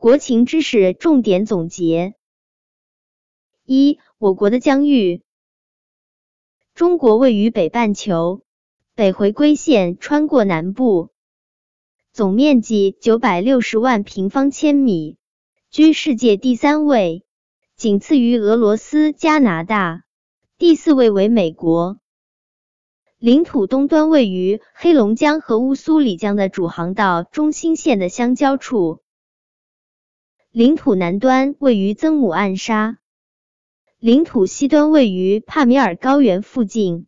国情知识重点总结：一、我国的疆域。中国位于北半球，北回归线穿过南部，总面积九百六十万平方千米，居世界第三位，仅次于俄罗斯、加拿大，第四位为美国。领土东端位于黑龙江和乌苏里江的主航道中心线的相交处，领土南端位于曾母暗沙，领土西端位于帕米尔高原附近，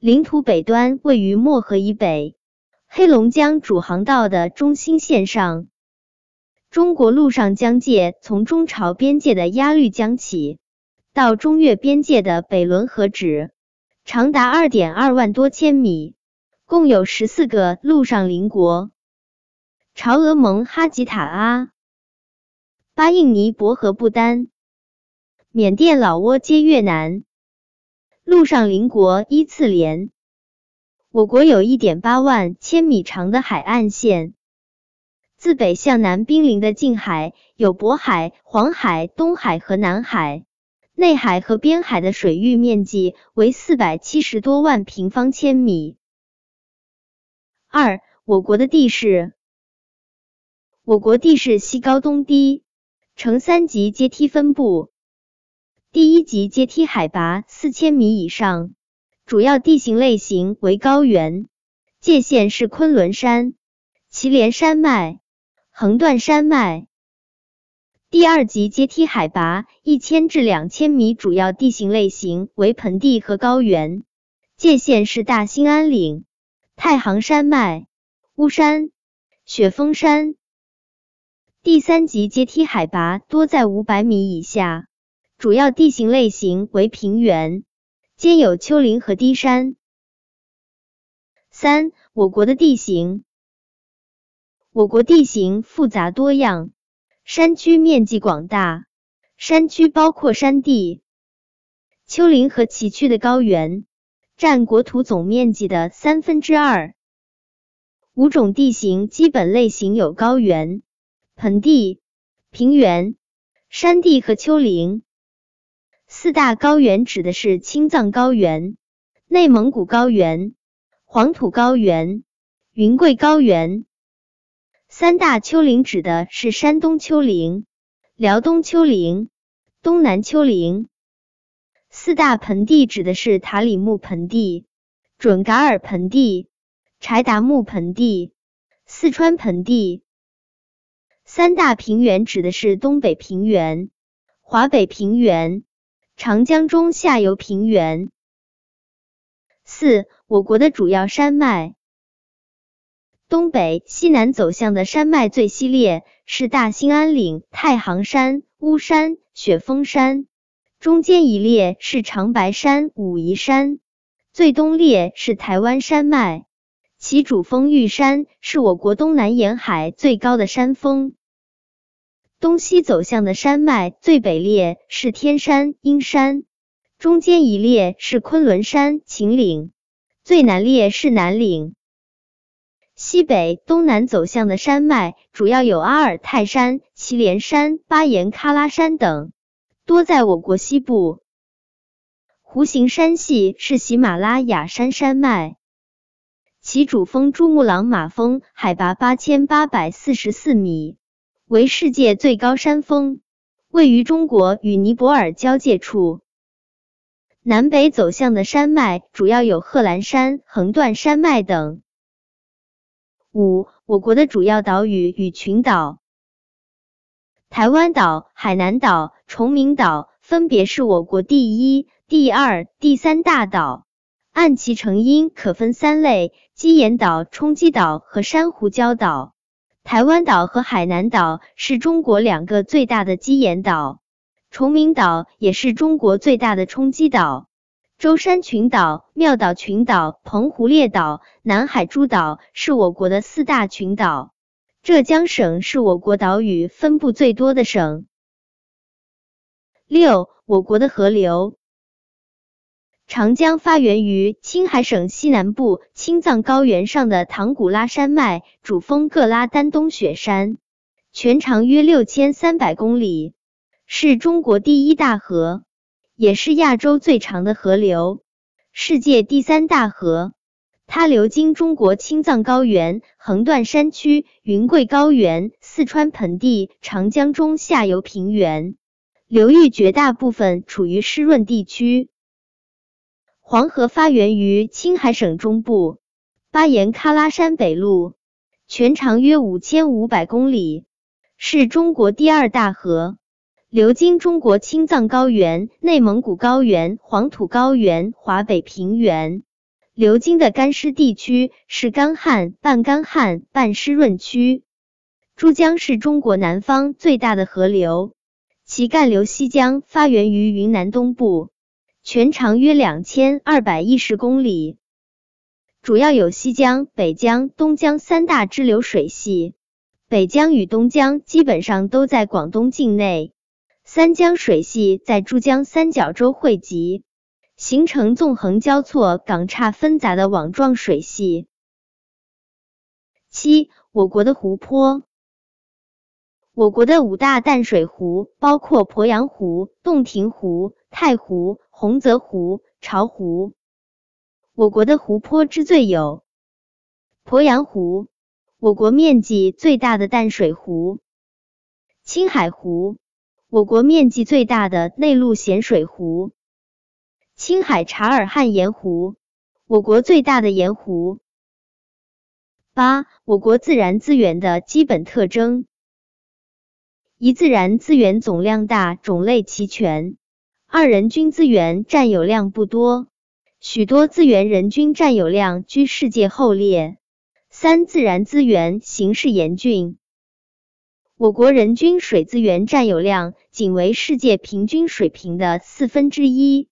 领土北端位于漠河以北，黑龙江主航道的中心线上。中国陆上疆界从中朝边界的鸭绿江起，到中越边界的北仑河止。长达二点二万多千米，共有十四个陆上邻国：朝俄蒙哈吉塔阿、巴印尼伯和不丹、缅甸老挝接越南。陆上邻国依次连。我国有一点八万千米长的海岸线，自北向南濒临的近海有渤海、黄海、东海和南海。内海和边海的水域面积为四百七十多万平方千米。二、我国的地势。我国地势西高东低，呈三级阶梯分布。第一级阶梯海拔四千米以上，主要地形类型为高原，界限是昆仑山、祁连山脉、横断山脉。第二级阶梯海拔一千至两千米，主要地形类型为盆地和高原，界限是大兴安岭、太行山脉、巫山、雪峰山。第三级阶梯海拔多在五百米以下，主要地形类型为平原，兼有丘陵和低山。三、我国的地形，我国地形复杂多样。山区面积广大，山区包括山地、丘陵和崎岖的高原，占国土总面积的三分之二。五种地形基本类型有高原、盆地、平原、山地和丘陵。四大高原指的是青藏高原、内蒙古高原、黄土高原、云贵高原。三大丘陵指的是山东丘陵、辽东丘陵、东南丘陵。四大盆地指的是塔里木盆地、准噶尔盆地、柴达木盆地、四川盆地。三大平原指的是东北平原、华北平原、长江中下游平原。四、我国的主要山脉。东北、西南走向的山脉最西列是大兴安岭、太行山、巫山、雪峰山，中间一列是长白山、武夷山，最东列是台湾山脉，其主峰玉山是我国东南沿海最高的山峰。东西走向的山脉最北列是天山、阴山，中间一列是昆仑山、秦岭，最南列是南岭。西北、东南走向的山脉主要有阿尔泰山、祁连山、巴颜喀拉山等，多在我国西部。弧形山系是喜马拉雅山山脉，其主峰珠穆朗玛峰海拔八千八百四十四米，为世界最高山峰，位于中国与尼泊尔交界处。南北走向的山脉主要有贺兰山、横断山脉等。五、我国的主要岛屿与群岛。台湾岛、海南岛、崇明岛分别是我国第一、第二、第三大岛，按其成因可分三类：基岩岛、冲积岛和珊瑚礁岛。台湾岛和海南岛是中国两个最大的基岩岛，崇明岛也是中国最大的冲积岛。舟山群岛、妙岛群岛、澎湖列岛、南海诸岛是我国的四大群岛。浙江省是我国岛屿分布最多的省。六、我国的河流。长江发源于青海省西南部青藏高原上的唐古拉山脉，主峰格拉丹东雪山，全长约六千三百公里，是中国第一大河，也是亚洲最长的河流，世界第三大河。它流经中国青藏高原、横断山区、云贵高原、四川盆地、长江中下游平原，流域绝大部分处于湿润地区。黄河发源于青海省中部巴颜喀拉山北麓，全长约五千五百公里，是中国第二大河，流经中国青藏高原、内蒙古高原、黄土高原、华北平原。流经的干湿地区是干旱、半干旱、半湿润区。珠江是中国南方最大的河流，其干流西江发源于云南东部，全长约两千二百一十公里，主要有西江、北江、东江三大支流水系。北江与东江基本上都在广东境内，三江水系在珠江三角洲汇集。形成纵横交错、港岔纷杂的网状水系。七，我国的湖泊。我国的五大淡水湖包括鄱阳湖、洞庭湖、太湖、洪泽湖、巢湖。我国的湖泊之最有鄱阳湖，我国面积最大的淡水湖；青海湖，我国面积最大的内陆咸水湖。青海察尔汗盐湖，我国最大的盐湖。八、我国自然资源的基本特征：一、自然资源总量大，种类齐全；二、人均资源占有量不多，许多资源人均占有量居世界后列；三、自然资源形势严峻。我国人均水资源占有量仅为世界平均水平的四分之一。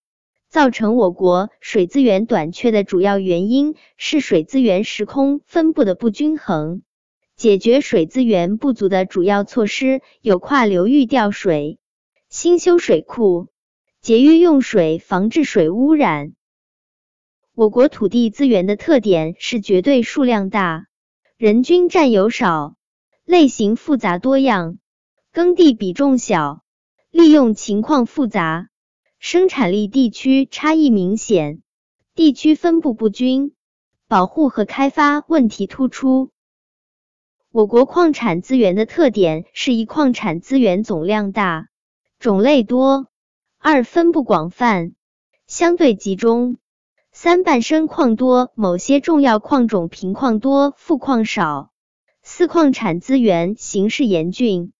造成我国水资源短缺的主要原因是水资源时空分布的不均衡。解决水资源不足的主要措施有跨流域调水、新修水库、节约用水、防治水污染。我国土地资源的特点是绝对数量大，人均占有少，类型复杂多样，耕地比重小，利用情况复杂。生产力地区差异明显，地区分布不均，保护和开发问题突出。我国矿产资源的特点是：一、矿产资源总量大，种类多；二、分布广泛，相对集中；三、半生矿多，某些重要矿种贫矿多，富矿少；四、矿产资源形势严峻，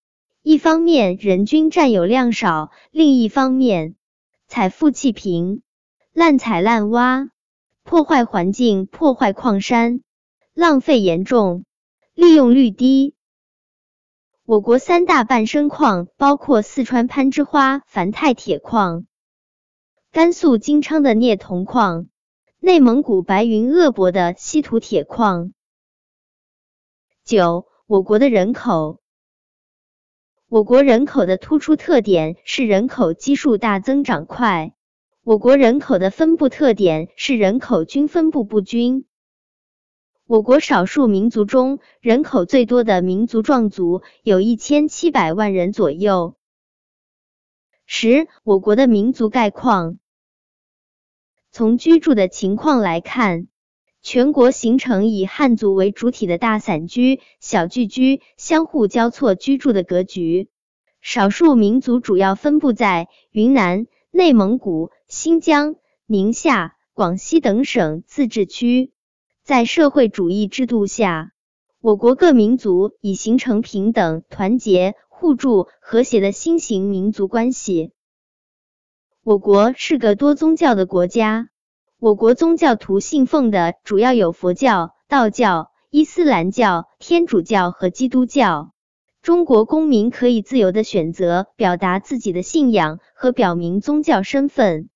一方面人均占有量少，另一方面。采富弃贫，滥采滥挖，破坏环境，破坏矿山，浪费严重，利用率低。我国三大伴生矿包括四川攀枝花钒钛铁矿、甘肃金昌的镍铜矿、内蒙古白云鄂博的稀土铁矿。九，我国的人口。我国人口的突出特点是人口基数大、增长快。我国人口的分布特点是人口均分布不均。我国少数民族中人口最多的民族壮族有一千七百万人左右。十、我国的民族概况。从居住的情况来看。全国形成以汉族为主体的大散居、小聚居、相互交错居住的格局。少数民族主要分布在云南、内蒙古、新疆、宁夏、广西等省自治区。在社会主义制度下，我国各民族已形成平等、团结、互助、和谐的新型民族关系。我国是个多宗教的国家。我国宗教徒信奉的主要有佛教、道教、伊斯兰教、天主教和基督教。中国公民可以自由的选择表达自己的信仰和表明宗教身份。